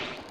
Free.